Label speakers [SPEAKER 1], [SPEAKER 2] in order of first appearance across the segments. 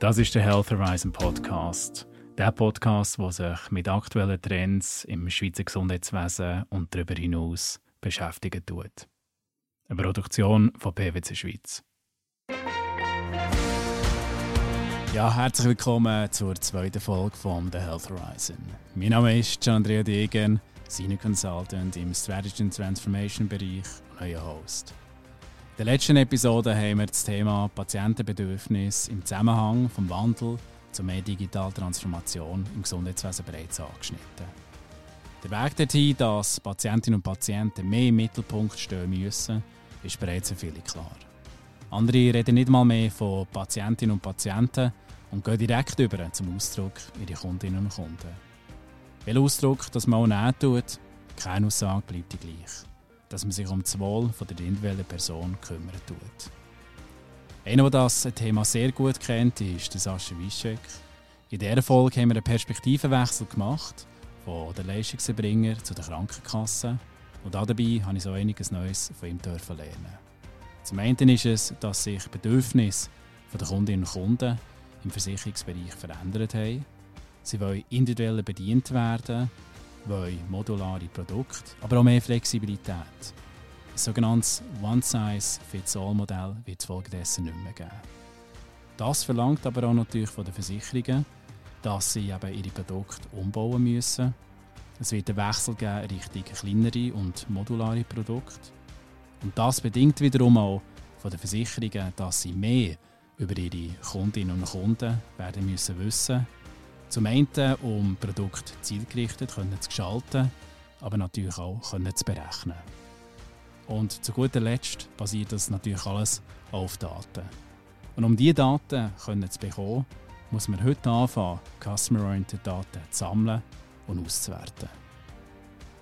[SPEAKER 1] Das ist der Health Horizon Podcast. Der Podcast, der sich mit aktuellen Trends im Schweizer Gesundheitswesen und darüber hinaus beschäftigen tut. Eine Produktion von PwC Schweiz. Ja, herzlich willkommen zur zweiten Folge von The Health Horizon. Mein Name ist Andrea Degen, Senior Consultant im Strategy and Transformation Bereich und euer Host. Der letzten Episode haben wir das Thema Patientenbedürfnis im Zusammenhang vom Wandel zu mehr digitaler Transformation im Gesundheitswesen bereits angeschnitten. Der Weg dorthin, dass Patientinnen und Patienten mehr im Mittelpunkt stehen müssen, ist bereits für viele klar. Andere reden nicht mal mehr von Patientinnen und Patienten und gehen direkt über zum Ausdruck ihre Kundinnen und Kunden. Welcher Ausdruck das man auch nehmen tut, keine Aussage bleibt die gleich dass man sich um das Wohl der individuellen Person kümmern tut. Einer, der das Thema sehr gut kennt, ist der Sascha Wischek. In dieser Folge haben wir einen Perspektivenwechsel gemacht, von den Leistungserbringer zu den Krankenkassen. Und dabei habe ich so einiges Neues von ihm lernen. Zum einen ist es, dass sich die Bedürfnisse der Kundinnen und Kunden im Versicherungsbereich verändert haben. Sie wollen individuell bedient werden wollen modulare Produkte, aber auch mehr Flexibilität. Ein sogenanntes One-Size-Fits-All-Modell wird es folgedessen nicht mehr geben. Das verlangt aber auch natürlich von den Versicherungen, dass sie eben ihre Produkte umbauen müssen. Es wird einen Wechsel geben Richtung kleinere und modulare Produkte. Und das bedingt wiederum auch von den Versicherungen, dass sie mehr über ihre Kundinnen und Kunden werden müssen wissen zum einen, um Produkte zielgerichtet können zu gestalten, aber natürlich auch zu berechnen. Und zu guter Letzt basiert das natürlich alles auf Daten. Und um diese Daten zu bekommen, muss man heute anfangen, Customer-Oriented Daten zu sammeln und auszuwerten.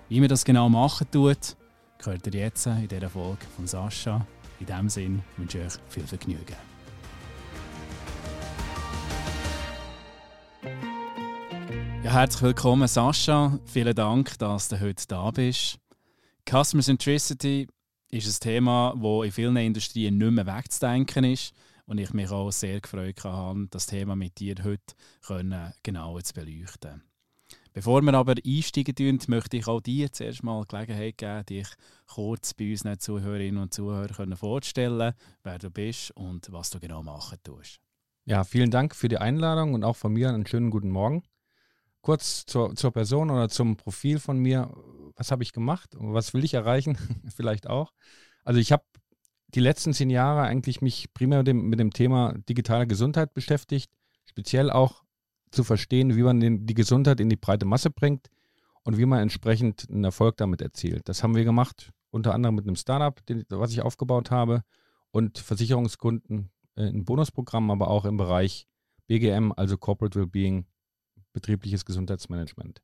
[SPEAKER 1] Wie man das genau machen tut, gehört ihr jetzt in dieser Folge von Sascha. In diesem Sinne wünsche ich euch viel Vergnügen. Ja, herzlich willkommen, Sascha. Vielen Dank, dass du heute da bist. Customer Centricity ist ein Thema, das in vielen Industrien nicht mehr wegzudenken ist. Und ich mich auch sehr gefreut habe, das Thema mit dir heute können, genau zu beleuchten. Bevor wir aber einsteigen, möchte ich auch dir zuerst mal die Gelegenheit geben, dich kurz bei unseren Zuhörerinnen und Zuhörern vorzustellen, wer du bist und was du genau machen tust.
[SPEAKER 2] Ja, vielen Dank für die Einladung und auch von mir einen schönen guten Morgen kurz zur, zur Person oder zum Profil von mir. Was habe ich gemacht? Was will ich erreichen? Vielleicht auch. Also ich habe die letzten zehn Jahre eigentlich mich primär mit dem, mit dem Thema digitale Gesundheit beschäftigt, speziell auch zu verstehen, wie man den, die Gesundheit in die breite Masse bringt und wie man entsprechend einen Erfolg damit erzielt. Das haben wir gemacht, unter anderem mit einem Startup, den, was ich aufgebaut habe und Versicherungskunden äh, in Bonusprogrammen, aber auch im Bereich BGM, also Corporate Wellbeing, betriebliches Gesundheitsmanagement.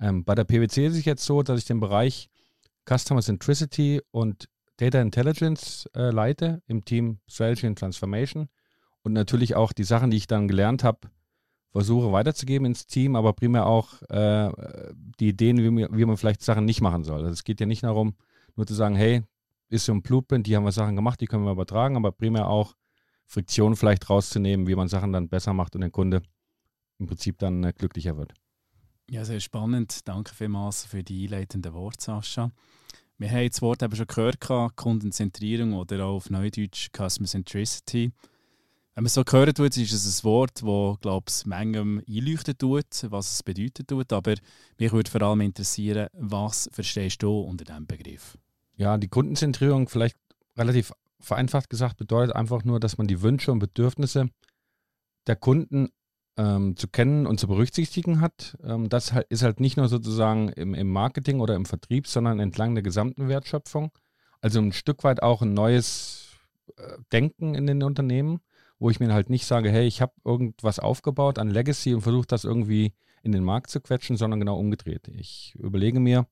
[SPEAKER 2] Ähm, bei der PwC ist es jetzt so, dass ich den Bereich Customer Centricity und Data Intelligence äh, leite im Team Strategy and Transformation und natürlich auch die Sachen, die ich dann gelernt habe, versuche weiterzugeben ins Team, aber primär auch äh, die Ideen, wie man, wie man vielleicht Sachen nicht machen soll. Also es geht ja nicht darum, nur zu sagen, hey, ist so ein Blueprint, die haben wir Sachen gemacht, die können wir übertragen, aber primär auch Friktion vielleicht rauszunehmen, wie man Sachen dann besser macht und den Kunde im Prinzip dann äh, glücklicher wird.
[SPEAKER 1] Ja, sehr spannend. Danke vielmals für die einleitenden Worte, Sascha. Wir haben das Wort eben schon gehört, Kundenzentrierung oder auch auf Neudeutsch Customer Centricity. Wenn man so gehört tut, ist es ein Wort, das, glaube ich, manchem einleuchten tut, was es bedeutet tut. Aber mich würde vor allem interessieren, was verstehst du unter diesem Begriff?
[SPEAKER 2] Ja, die Kundenzentrierung, vielleicht relativ vereinfacht gesagt, bedeutet einfach nur, dass man die Wünsche und Bedürfnisse der Kunden ähm, zu kennen und zu berücksichtigen hat. Ähm, das ist halt nicht nur sozusagen im, im, Marketing oder im Vertrieb, sondern entlang der gesamten Wertschöpfung. Also ein Stück weit auch ein neues äh, Denken in den Unternehmen, wo ich mir halt nicht sage, hey, ich habe irgendwas aufgebaut an Legacy und versuche das irgendwie in den Markt zu quetschen, sondern genau umgedreht. Ich überlege mir,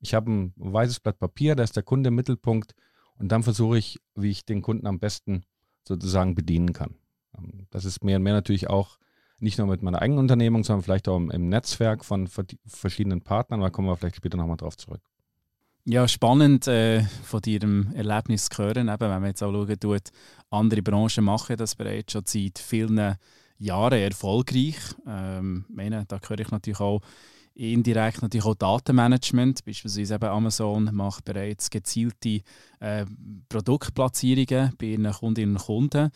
[SPEAKER 2] ich habe ein weißes Blatt Papier, da ist der Kunde im Mittelpunkt und dann versuche ich, wie ich den Kunden am besten sozusagen bedienen kann. Ähm, das ist mehr und mehr natürlich auch nicht nur mit meiner eigenen Unternehmung, sondern vielleicht auch im, Netzwerk von verschiedenen Partnern. Da kommen wir vielleicht später nochmal drauf zurück.
[SPEAKER 1] Ja, spannend äh, von deinem Erlebnis zu hören. Eben, wenn man jetzt auch schauen tut, andere Branchen machen das bereits schon seit vielen Jahren erfolgreich. Ähm, meine, da gehöre ich natürlich auch indirekt natürlich auch Datenmanagement. Beispielsweise eben Amazon macht bereits gezielte äh, Produktplatzierungen bei ihren Kundinnen und Kunden.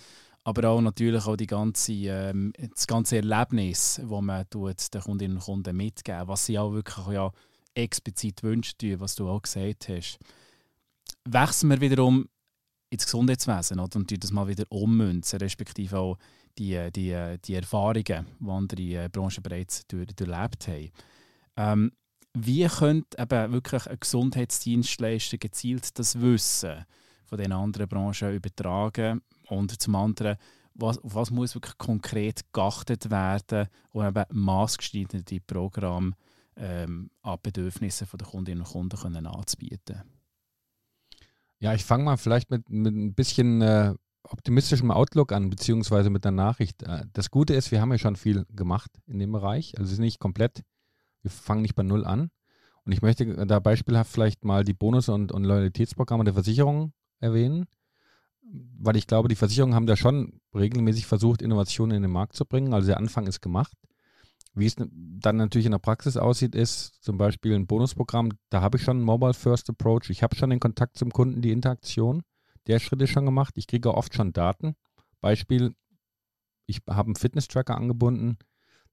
[SPEAKER 1] Aber auch natürlich auch die ganze, ähm, das ganze Erlebnis, das man tut, den Kundinnen und Kunden mitgeben, was sie auch wirklich ja, explizit wünschen, was du auch gesagt hast. Wechseln wir wiederum ins Gesundheitswesen oder? und das mal wieder ummünzen, respektive auch die, die, die Erfahrungen, die andere äh, Branchen bereits durch, durchlebt haben. Ähm, wie könnte eben wirklich ein Gesundheitsdienstleister gezielt das Wissen von den anderen Branchen übertragen und zum anderen, was, auf was muss wirklich konkret geachtet werden, um eben maßgeschneiderte Programme ähm, an Bedürfnisse der Kundinnen und Kunden können anzubieten
[SPEAKER 2] Ja, ich fange mal vielleicht mit, mit ein bisschen äh, optimistischem Outlook an, beziehungsweise mit der Nachricht. Äh, das Gute ist, wir haben ja schon viel gemacht in dem Bereich. Also es ist nicht komplett, wir fangen nicht bei Null an. Und ich möchte da beispielhaft vielleicht mal die Bonus- und, und Loyalitätsprogramme der Versicherung erwähnen, weil ich glaube, die Versicherungen haben da schon regelmäßig versucht, Innovationen in den Markt zu bringen. Also der Anfang ist gemacht. Wie es dann natürlich in der Praxis aussieht, ist zum Beispiel ein Bonusprogramm, da habe ich schon einen Mobile First Approach, ich habe schon den Kontakt zum Kunden, die Interaktion. Der Schritt ist schon gemacht. Ich kriege oft schon Daten. Beispiel, ich habe einen Fitness-Tracker angebunden.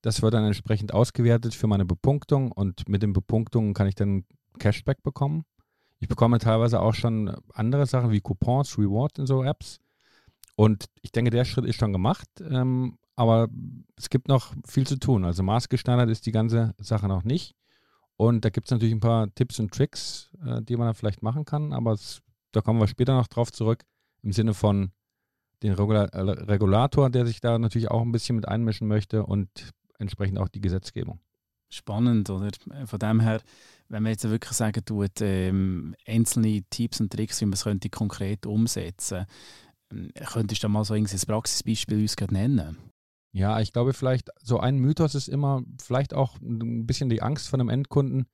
[SPEAKER 2] Das wird dann entsprechend ausgewertet für meine Bepunktung und mit den Bepunktungen kann ich dann Cashback bekommen. Ich bekomme teilweise auch schon andere Sachen wie Coupons, Rewards in so Apps. Und ich denke, der Schritt ist schon gemacht. Ähm, aber es gibt noch viel zu tun. Also maßgeschneidert ist die ganze Sache noch nicht. Und da gibt es natürlich ein paar Tipps und Tricks, äh, die man da vielleicht machen kann. Aber es, da kommen wir später noch drauf zurück. Im Sinne von den Regula äh, Regulator, der sich da natürlich auch ein bisschen mit einmischen möchte und entsprechend auch die Gesetzgebung.
[SPEAKER 1] Spannend, oder? Von dem her, wenn man jetzt wirklich sagen tut, ähm, einzelne Tipps und Tricks, wie man es könnte konkret umsetzen, ähm, könntest du da mal so ein Praxisbeispiel uns nennen?
[SPEAKER 2] Ja, ich glaube vielleicht, so ein Mythos ist immer vielleicht auch ein bisschen die Angst von einem Endkunden,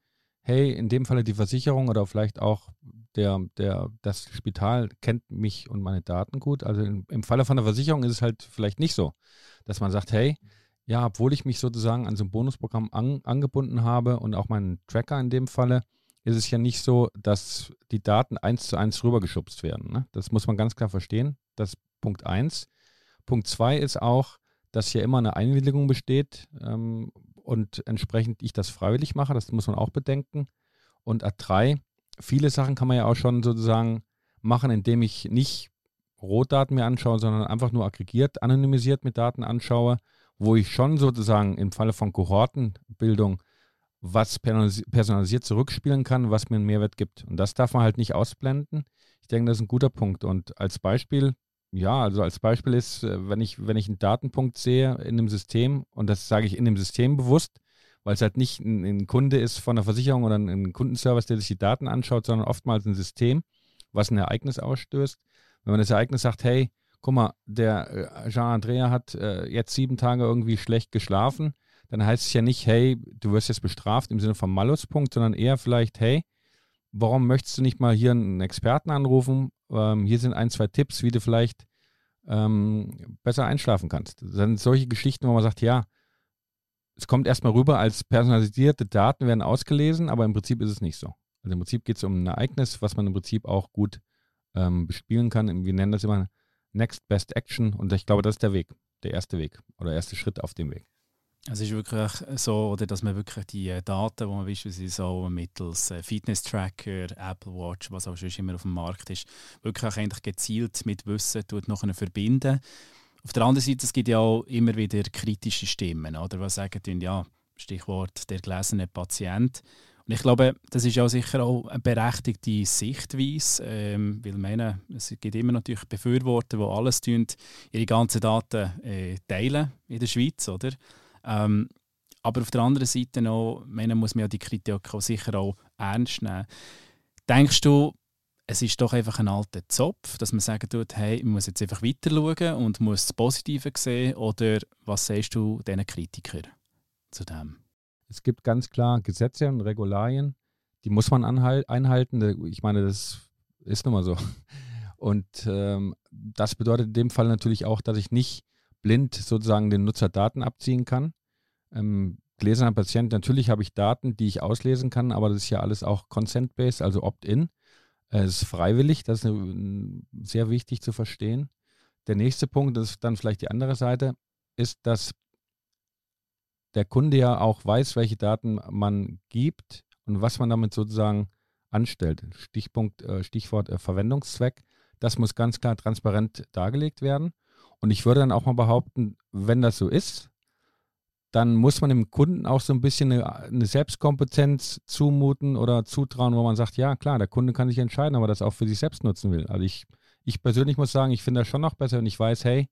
[SPEAKER 2] hey, in dem Falle die Versicherung oder vielleicht auch der, der, das Spital kennt mich und meine Daten gut. Also im, im Falle von der Versicherung ist es halt vielleicht nicht so, dass man sagt, hey, ja, obwohl ich mich sozusagen an so ein Bonusprogramm an, angebunden habe und auch meinen Tracker in dem Falle, ist es ja nicht so, dass die Daten eins zu eins rübergeschubst werden. Ne? Das muss man ganz klar verstehen. Das ist Punkt eins. Punkt zwei ist auch, dass hier immer eine Einwilligung besteht ähm, und entsprechend ich das freiwillig mache. Das muss man auch bedenken. Und A3, viele Sachen kann man ja auch schon sozusagen machen, indem ich nicht Rohdaten mir anschaue, sondern einfach nur aggregiert, anonymisiert mit Daten anschaue, wo ich schon sozusagen im Falle von Kohortenbildung was personalisiert zurückspielen kann, was mir einen Mehrwert gibt. Und das darf man halt nicht ausblenden. Ich denke, das ist ein guter Punkt. Und als Beispiel, ja, also als Beispiel ist, äh, wenn ich, wenn ich einen Datenpunkt sehe in einem System, und das sage ich in dem System bewusst, weil es halt nicht ein, ein, Kunde ist von der Versicherung oder ein, ein Kundenservice, der sich die Daten anschaut, sondern oftmals ein System, was ein Ereignis ausstößt. Wenn man das Ereignis sagt, hey, guck mal, der äh, Jean-Andrea hat äh, jetzt sieben Tage irgendwie schlecht geschlafen, dann heißt es ja nicht, hey, du wirst jetzt bestraft im Sinne von Maluspunkt, sondern eher vielleicht, hey, warum möchtest du nicht mal hier einen Experten anrufen? Ähm, hier sind ein, zwei Tipps, wie du vielleicht ähm, besser einschlafen kannst. Das sind solche Geschichten, wo man sagt, ja, es kommt erstmal rüber als personalisierte Daten werden ausgelesen, aber im Prinzip ist es nicht so. Also im Prinzip geht es um ein Ereignis, was man im Prinzip auch gut ähm, bespielen kann. Wir nennen das immer Next Best Action und ich glaube, das ist der Weg, der erste Weg oder der erste Schritt auf dem Weg.
[SPEAKER 1] Es ist wirklich so, oder, dass man wirklich die äh, Daten, die man beispielsweise so mittels äh, Fitness-Tracker, Apple Watch, was auch schon immer auf dem Markt ist, wirklich eigentlich gezielt mit Wissen tut noch verbinden. Auf der anderen Seite, es gibt ja auch immer wieder kritische Stimmen, oder was sagen, ja, Stichwort der gelesene Patient. Und ich glaube, das ist ja sicher auch eine berechtigte Sichtweise, ähm, weil meine, es gibt immer natürlich Befürworter, die alles tun, ihre ganzen Daten äh, teilen in der Schweiz, oder? Ähm, aber auf der anderen Seite noch, meine, muss man ja die Kritik auch sicher auch ernst nehmen. Denkst du, es ist doch einfach ein alter Zopf, dass man sagen tut, hey, man muss jetzt einfach weiter schauen und muss das Positive sehen? Oder was sagst du diesen Kritikern zu dem?
[SPEAKER 2] Es gibt ganz klar Gesetze und Regularien, die muss man einhalten. Ich meine, das ist nun mal so. Und ähm, das bedeutet in dem Fall natürlich auch, dass ich nicht blind sozusagen den Nutzer Daten abziehen kann. Ähm, gläserner Patient, natürlich habe ich Daten, die ich auslesen kann, aber das ist ja alles auch Consent-based, also Opt-in. Es ist freiwillig, das ist sehr wichtig zu verstehen. Der nächste Punkt, das ist dann vielleicht die andere Seite, ist, dass der Kunde ja auch weiß, welche Daten man gibt und was man damit sozusagen anstellt. Stichpunkt, äh, Stichwort äh, Verwendungszweck. Das muss ganz klar transparent dargelegt werden. Und ich würde dann auch mal behaupten, wenn das so ist, dann muss man dem Kunden auch so ein bisschen eine, Selbstkompetenz zumuten oder zutrauen, wo man sagt, ja klar, der Kunde kann sich entscheiden, aber das auch für sich selbst nutzen will. Also ich, ich persönlich muss sagen, ich finde das schon noch besser, wenn ich weiß, hey,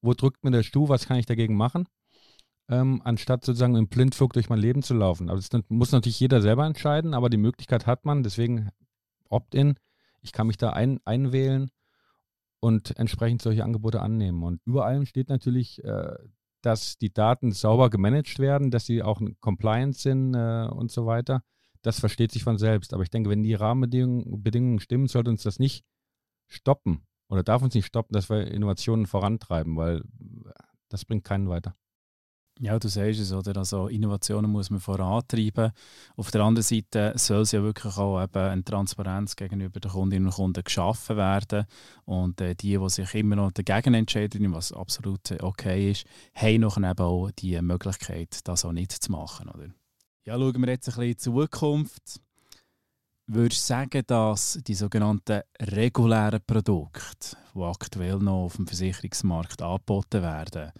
[SPEAKER 2] wo drückt mir der Stuhl, was kann ich dagegen machen? Ähm, anstatt sozusagen im Blindflug durch mein Leben zu laufen. Aber das muss natürlich jeder selber entscheiden, aber die Möglichkeit hat man, deswegen Opt-in. Ich kann mich da ein, einwählen und entsprechend solche Angebote annehmen. Und über allem steht natürlich, äh, dass die Daten sauber gemanagt werden, dass sie auch compliant sind äh, und so weiter. Das versteht sich von selbst. Aber ich denke, wenn die Rahmenbedingungen Bedingungen stimmen, sollte uns das nicht stoppen oder darf uns nicht stoppen, dass wir Innovationen vorantreiben, weil das bringt keinen weiter.
[SPEAKER 1] Ja, du sagst es, oder? Also Innovationen muss man vorantreiben. Auf der anderen Seite soll es ja wirklich auch eben eine Transparenz gegenüber den Kundinnen und Kunden geschaffen werden. Und äh, die, die sich immer noch dagegen entscheiden, was absolut okay ist, haben noch eben auch die Möglichkeit, das auch nicht zu machen, oder? Ja, schauen wir jetzt ein bisschen in die Zukunft. Würdest du sagen, dass die sogenannten regulären Produkte, die aktuell noch auf dem Versicherungsmarkt angeboten werden,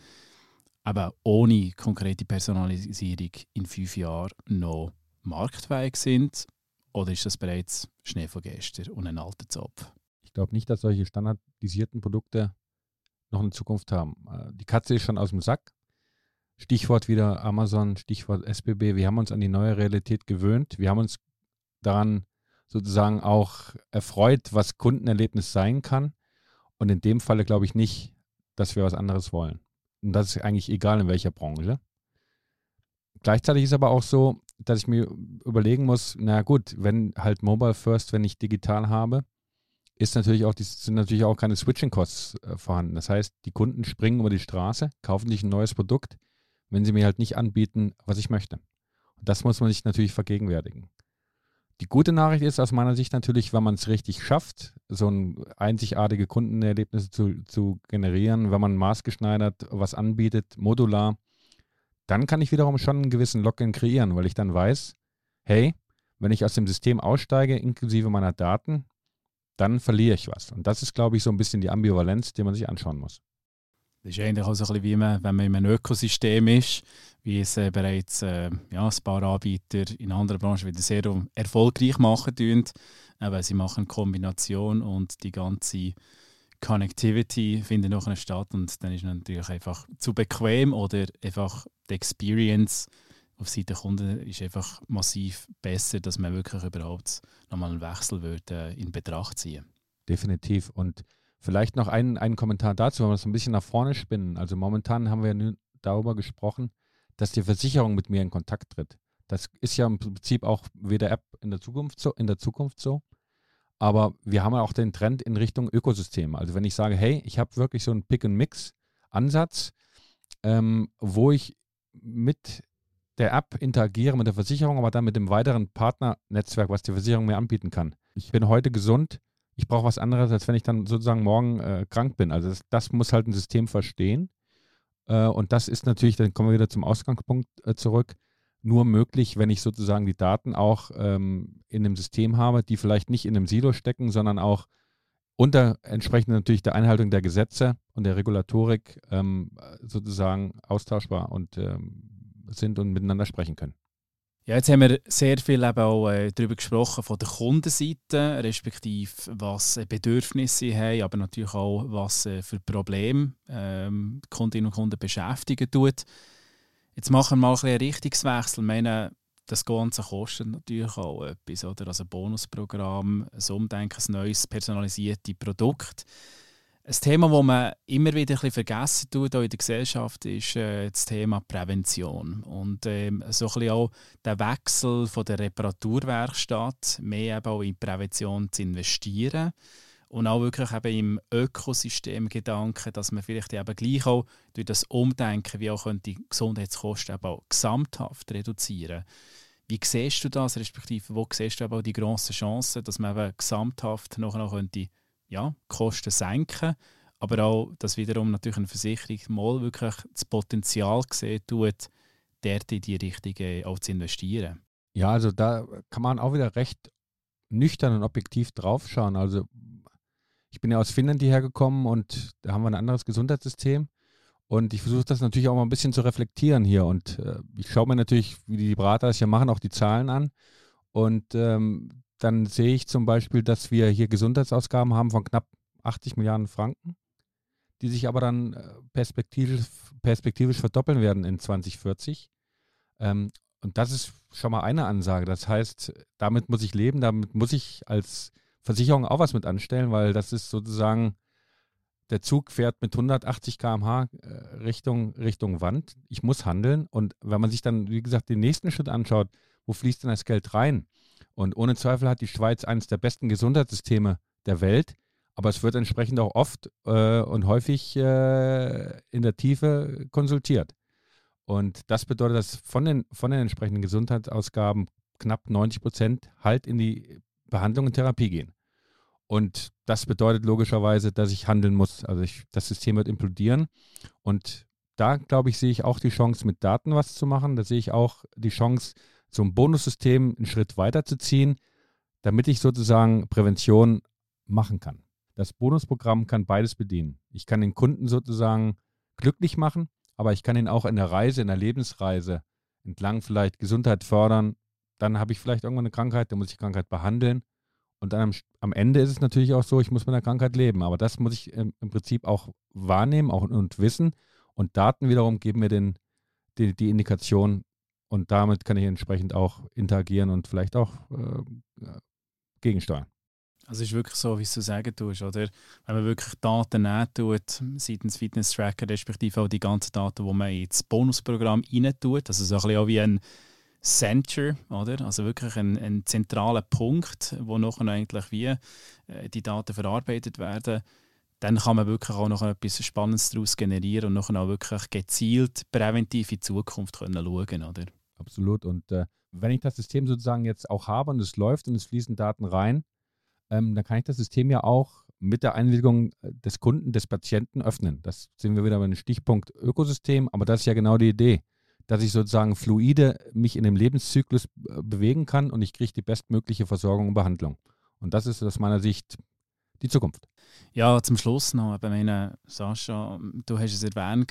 [SPEAKER 1] eben ohne konkrete Personalisierung in fünf Jahren noch marktfähig sind? Oder ist das bereits Schnee von gestern und ein alter Zopf?
[SPEAKER 2] Ich glaube nicht, dass solche standardisierten Produkte noch eine Zukunft haben. Äh, die Katze ist schon aus dem Sack. Stichwort wieder Amazon, Stichwort SBB. Wir haben uns an die neue Realität gewöhnt. Wir haben uns daran sozusagen auch erfreut, was Kundenerlebnis sein kann. Und in dem Falle glaube ich nicht, dass wir was anderes wollen. Und das ist eigentlich egal in welcher Branche. Gleichzeitig ist aber auch so, dass ich mir überlegen muss, na gut, wenn halt Mobile First, wenn ich digital habe, ist natürlich auch, sind natürlich auch keine Switching-Costs äh, vorhanden. Das heißt, die Kunden springen über die Straße, kaufen sich ein neues Produkt, wenn sie mir halt nicht anbieten, was ich möchte. Und das muss man sich natürlich vergegenwärtigen. Die gute Nachricht ist aus meiner Sicht natürlich, wenn man es richtig schafft, so ein einzigartige Kundenerlebnisse zu, zu generieren, wenn man maßgeschneidert was anbietet, modular, dann kann ich wiederum schon einen gewissen Login kreieren, weil ich dann weiß, hey, wenn ich aus dem System aussteige, inklusive meiner Daten, dann verliere ich was. Und das ist, glaube ich, so ein bisschen die Ambivalenz, die man sich anschauen muss.
[SPEAKER 1] Das ist eigentlich auch so ein bisschen wie man, wenn man in einem Ökosystem ist, wie es äh, bereits äh, ja, ein paar Anbieter in anderen Branchen wieder sehr erfolgreich machen tun. Äh, sie machen Kombination und die ganze Connectivity findet nachher statt und dann ist natürlich einfach zu bequem oder einfach die Experience auf Seite der Kunden ist einfach massiv besser, dass man wirklich überhaupt nochmal einen Wechsel würde, äh, in Betracht ziehen.
[SPEAKER 2] Definitiv und Vielleicht noch einen, einen Kommentar dazu, wenn wir das ein bisschen nach vorne spinnen. Also momentan haben wir ja darüber gesprochen, dass die Versicherung mit mir in Kontakt tritt. Das ist ja im Prinzip auch weder App in der Zukunft so, in der Zukunft so. Aber wir haben ja auch den Trend in Richtung Ökosysteme. Also wenn ich sage, hey, ich habe wirklich so einen Pick-and-Mix-Ansatz, ähm, wo ich mit der App interagiere, mit der Versicherung, aber dann mit dem weiteren Partnernetzwerk, was die Versicherung mir anbieten kann. Ich bin heute gesund, ich brauche was anderes, als wenn ich dann sozusagen morgen äh, krank bin. Also das, das, muss halt ein System verstehen. Äh, und das ist natürlich, dann kommen wir wieder zum Ausgangspunkt äh, zurück, nur möglich, wenn ich sozusagen die Daten auch ähm, in einem System habe, die vielleicht nicht in einem Silo stecken, sondern auch unter entsprechend natürlich der Einhaltung der Gesetze und der Regulatorik ähm, sozusagen austauschbar und ähm, sind und miteinander sprechen können.
[SPEAKER 1] Ja, jetzt haben wir sehr viel eben auch äh, darüber gesprochen von der Kundenseite, respektive was äh, Bedürfnisse sie haben, aber natürlich auch, was äh, für Probleme ähm, Kundinnen und Kunden beschäftigen tut. Jetzt machen wir mal ein einen Richtungswechsel. Ich meine, das Ganze kostet natürlich auch etwas, oder? Also ein Bonusprogramm, ein Umdenken, ein neues personalisiertes Produkt. Ein Thema, das man immer wieder ein bisschen vergessen tut in der Gesellschaft, ist äh, das Thema Prävention. Und ähm, so ein bisschen auch der Wechsel von der Reparaturwerkstatt, mehr eben auch in Prävention zu investieren und auch wirklich eben im Ökosystem Gedanken, dass man vielleicht eben gleich auch durch das Umdenken, wie auch die Gesundheitskosten eben auch gesamthaft reduzieren. Wie siehst du das, respektive wo siehst du aber auch die grossen Chancen, dass man eben gesamthaft noch könnte, ja, Kosten senken aber auch, dass wiederum natürlich eine Versicherung mal wirklich das Potenzial sehen tut, dort in die Richtung äh, auch zu investieren.
[SPEAKER 2] Ja, also da kann man auch wieder recht nüchtern und objektiv draufschauen. Also ich bin ja aus Finnland hierher gekommen und da haben wir ein anderes Gesundheitssystem. Und ich versuche das natürlich auch mal ein bisschen zu reflektieren hier. Und äh, ich schaue mir natürlich, wie die Berater das ja machen, auch die Zahlen an. Und ähm, dann sehe ich zum Beispiel, dass wir hier Gesundheitsausgaben haben von knapp 80 Milliarden Franken, die sich aber dann äh, perspektivisch, perspektivisch verdoppeln werden in 2040. Ähm, und das ist schon mal eine Ansage. Das heißt, damit muss ich leben, damit muss ich als Versicherung auch was mit anstellen, weil das ist sozusagen, der Zug fährt mit 180 km/h äh, Richtung, Richtung Wand. Ich muss handeln. Und wenn man sich dann, wie gesagt, den nächsten Schritt anschaut, wo fließt denn das Geld rein? Und ohne Zweifel hat die Schweiz eines der besten Gesundheitssysteme der Welt. Aber es wird entsprechend auch oft äh, und häufig äh, in der Tiefe konsultiert. Und das bedeutet, dass von den, von den entsprechenden Gesundheitsausgaben knapp 90 Prozent halt in die Behandlung und Therapie gehen. Und das bedeutet logischerweise, dass ich handeln muss. Also ich, das System wird implodieren. Und da, glaube ich, sehe ich auch die Chance, mit Daten was zu machen. Da sehe ich auch die Chance, so ein Bonussystem einen Schritt weiter zu ziehen, damit ich sozusagen Prävention machen kann. Das Bonusprogramm kann beides bedienen. Ich kann den Kunden sozusagen glücklich machen, aber ich kann ihn auch in der Reise, in der Lebensreise entlang vielleicht Gesundheit fördern. Dann habe ich vielleicht irgendwann eine Krankheit, dann muss ich die Krankheit behandeln und dann am, am, Ende ist es natürlich auch so, ich muss mit der Krankheit leben. Aber das muss ich im, im Prinzip auch wahrnehmen auch, und wissen. Und Daten wiederum geben mir den, die, die Indikation und damit kann ich entsprechend auch interagieren und vielleicht auch äh, gegensteuern.
[SPEAKER 1] Also es ist wirklich so, wie du sagen tust, oder? Wenn man wirklich Daten nehmen tut, seitens Fitness Tracker, respektive auch die ganzen Daten, die man ins Bonusprogramm rein tut, also so ein bisschen auch wie ein Center, oder? Also wirklich ein, ein zentraler Punkt, wo noch eigentlich wie äh, die Daten verarbeitet werden. Dann kann man wirklich auch noch etwas Spannendes daraus generieren und noch auch wirklich gezielt präventiv in die Zukunft können schauen, oder?
[SPEAKER 2] Absolut. Und äh, wenn ich das System sozusagen jetzt auch habe und es läuft und es fließen Daten rein, ähm, dann kann ich das System ja auch mit der Einwilligung des Kunden, des Patienten öffnen. Das sehen wir wieder bei dem Stichpunkt Ökosystem, aber das ist ja genau die Idee dass ich sozusagen fluide mich in dem Lebenszyklus äh, bewegen kann und ich kriege die bestmögliche Versorgung und Behandlung. Und das ist aus meiner Sicht die Zukunft.
[SPEAKER 1] Ja, zum Schluss noch, ich meine, Sascha, du hast es erwähnt,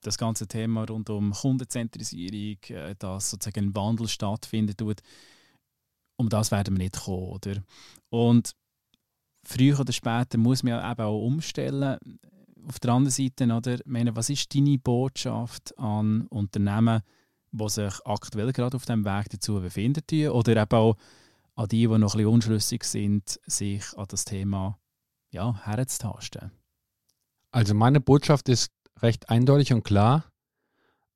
[SPEAKER 1] das ganze Thema rund um Kundenzentrisierung, äh, dass sozusagen ein Wandel stattfindet. Um das werden wir nicht kommen, oder? Und früher oder später muss man eben auch umstellen auf der anderen Seite, oder, meine, was ist deine Botschaft an Unternehmen, die sich aktuell gerade auf dem Weg dazu befinden, oder eben auch an die, die noch ein bisschen unschlüssig sind, sich an das Thema ja, herzutasten?
[SPEAKER 2] Also meine Botschaft ist recht eindeutig und klar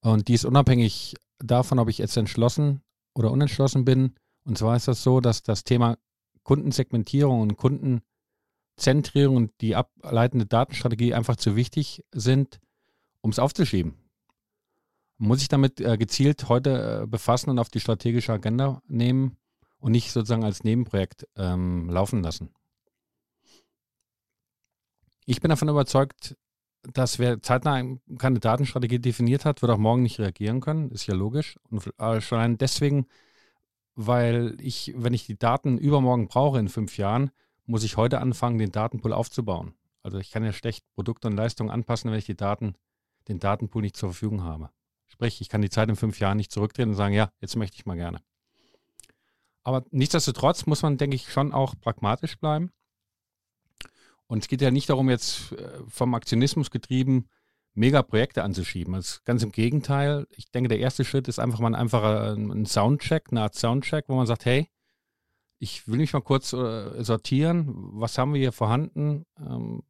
[SPEAKER 2] und die ist unabhängig davon, ob ich jetzt entschlossen oder unentschlossen bin. Und zwar ist das so, dass das Thema Kundensegmentierung und Kunden Zentrierung und die ableitende Datenstrategie einfach zu wichtig sind, um es aufzuschieben. Muss ich damit äh, gezielt heute äh, befassen und auf die strategische Agenda nehmen und nicht sozusagen als Nebenprojekt ähm, laufen lassen. Ich bin davon überzeugt, dass wer zeitnah keine Datenstrategie definiert hat, wird auch morgen nicht reagieren können. Ist ja logisch. Und schon allein deswegen, weil ich, wenn ich die Daten übermorgen brauche in fünf Jahren, muss ich heute anfangen, den Datenpool aufzubauen. Also ich kann ja schlecht Produkte und Leistungen anpassen, wenn ich die Daten, den Datenpool nicht zur Verfügung habe. Sprich, ich kann die Zeit in fünf Jahren nicht zurückdrehen und sagen, ja, jetzt möchte ich mal gerne. Aber nichtsdestotrotz muss man, denke ich, schon auch pragmatisch bleiben. Und es geht ja nicht darum, jetzt äh, vom Aktionismus getrieben, Megaprojekte anzuschieben. Also ganz im Gegenteil. Ich denke, der erste Schritt ist einfach mal ein einfacher ein Soundcheck, eine Art Soundcheck, wo man sagt, hey, ich will mich mal kurz äh, sortieren. Was haben wir hier vorhanden? Ähm,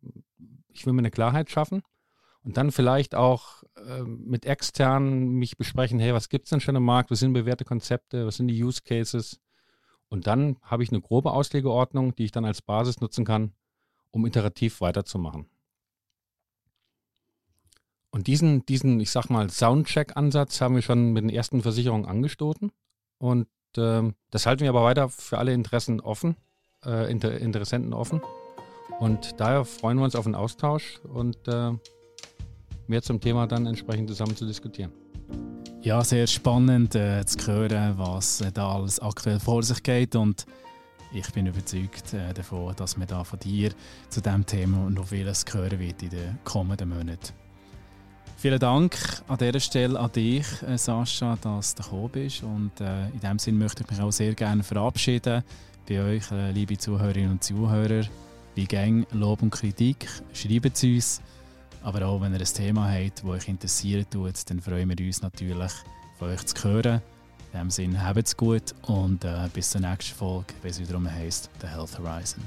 [SPEAKER 2] ich will mir eine Klarheit schaffen und dann vielleicht auch äh, mit externen mich besprechen, hey, was gibt es denn schon im Markt? Was sind bewährte Konzepte? Was sind die Use Cases? Und dann habe ich eine grobe Auslegeordnung, die ich dann als Basis nutzen kann, um iterativ weiterzumachen. Und diesen, diesen, ich sag mal, Soundcheck-Ansatz haben wir schon mit den ersten Versicherungen angestoßen. Und äh, das halten wir aber weiter für alle Interessen offen, äh, Inter Interessenten offen. Und daher freuen wir uns auf einen Austausch und äh, mehr zum Thema dann entsprechend zusammen zu diskutieren.
[SPEAKER 1] Ja, sehr spannend äh, zu hören, was äh, da alles aktuell vor sich geht und ich bin überzeugt äh, davon, dass wir da von dir zu diesem Thema noch vieles hören wird in den kommenden Monaten. Vielen Dank an dieser Stelle an dich, äh, Sascha, dass du gekommen bist. Und äh, in diesem Sinne möchte ich mich auch sehr gerne verabschieden bei euch, äh, liebe Zuhörerinnen und Zuhörer. Wie Gang, Lob und Kritik, schreibt es uns. Aber auch wenn ihr ein Thema habt, das euch interessiert, dann freuen wir uns natürlich, von euch zu hören. In diesem Sinne, habt es gut und äh, bis zur nächsten Folge, wenn es wiederum heisst The Health Horizon.